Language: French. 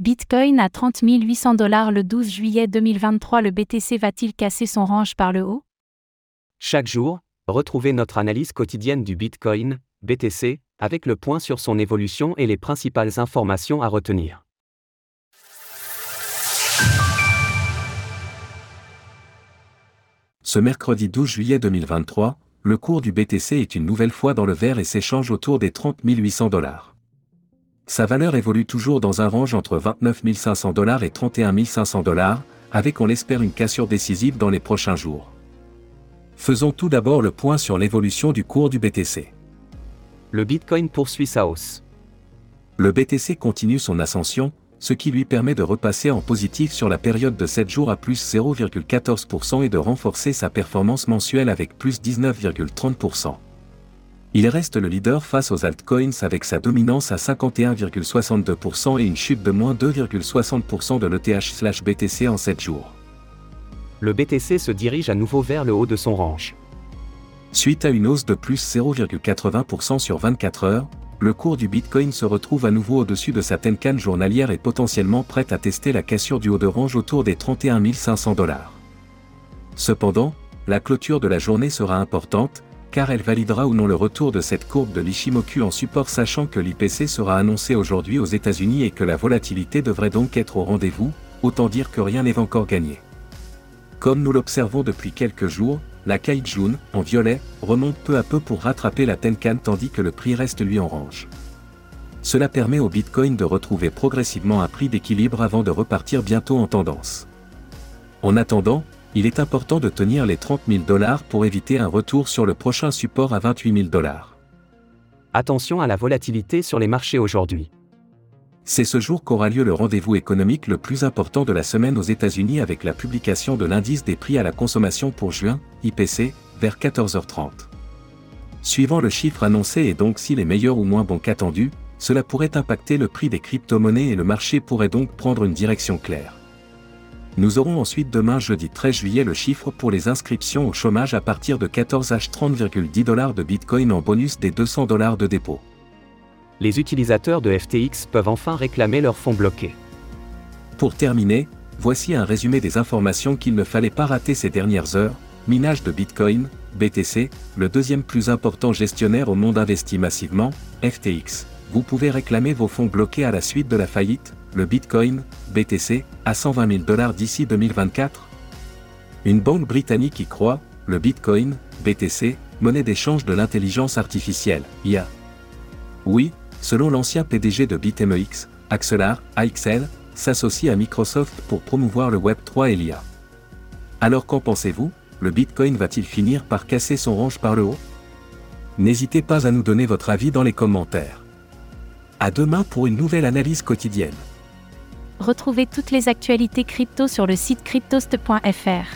Bitcoin à 30 800 dollars le 12 juillet 2023. Le BTC va-t-il casser son range par le haut? Chaque jour, retrouvez notre analyse quotidienne du Bitcoin, BTC, avec le point sur son évolution et les principales informations à retenir. Ce mercredi 12 juillet 2023, le cours du BTC est une nouvelle fois dans le vert et s'échange autour des 30 800 dollars. Sa valeur évolue toujours dans un range entre 29 500 dollars et 31 500 dollars, avec on l'espère une cassure décisive dans les prochains jours. Faisons tout d'abord le point sur l'évolution du cours du BTC. Le Bitcoin poursuit sa hausse. Le BTC continue son ascension, ce qui lui permet de repasser en positif sur la période de 7 jours à plus 0,14% et de renforcer sa performance mensuelle avec plus 19,30%. Il reste le leader face aux altcoins avec sa dominance à 51,62% et une chute de moins 2,60% de l'ETH/BTC en 7 jours. Le BTC se dirige à nouveau vers le haut de son range. Suite à une hausse de plus 0,80% sur 24 heures, le cours du Bitcoin se retrouve à nouveau au-dessus de sa Tenkan journalière et potentiellement prête à tester la cassure du haut de range autour des 31 500 dollars. Cependant, la clôture de la journée sera importante, car elle validera ou non le retour de cette courbe de l'Ishimoku en support sachant que l'IPC sera annoncé aujourd'hui aux États-Unis et que la volatilité devrait donc être au rendez-vous, autant dire que rien n'est encore gagné. Comme nous l'observons depuis quelques jours, la Kaijun, en violet, remonte peu à peu pour rattraper la Tenkan tandis que le prix reste lui en range. Cela permet au Bitcoin de retrouver progressivement un prix d'équilibre avant de repartir bientôt en tendance. En attendant, il est important de tenir les 30 000 dollars pour éviter un retour sur le prochain support à 28 000 dollars. Attention à la volatilité sur les marchés aujourd'hui. C'est ce jour qu'aura lieu le rendez-vous économique le plus important de la semaine aux États-Unis avec la publication de l'indice des prix à la consommation pour juin, IPC, vers 14h30. Suivant le chiffre annoncé et donc s'il est meilleur ou moins bon qu'attendu, cela pourrait impacter le prix des crypto-monnaies et le marché pourrait donc prendre une direction claire. Nous aurons ensuite demain jeudi 13 juillet le chiffre pour les inscriptions au chômage à partir de 14 h 30,10 dollars de Bitcoin en bonus des 200 dollars de dépôt. Les utilisateurs de FTX peuvent enfin réclamer leurs fonds bloqués. Pour terminer, voici un résumé des informations qu'il ne fallait pas rater ces dernières heures. Minage de Bitcoin, BTC, le deuxième plus important gestionnaire au monde investi massivement, FTX. Vous pouvez réclamer vos fonds bloqués à la suite de la faillite, le Bitcoin, BTC, à 120 000 dollars d'ici 2024 Une banque britannique y croit, le Bitcoin, BTC, monnaie d'échange de l'intelligence artificielle, IA. Oui, selon l'ancien PDG de BitMEX, Axelar, AXL, s'associe à Microsoft pour promouvoir le Web3 et l'IA. Alors qu'en pensez-vous Le Bitcoin va-t-il finir par casser son range par le haut? N'hésitez pas à nous donner votre avis dans les commentaires. À demain pour une nouvelle analyse quotidienne. Retrouvez toutes les actualités crypto sur le site cryptost.fr.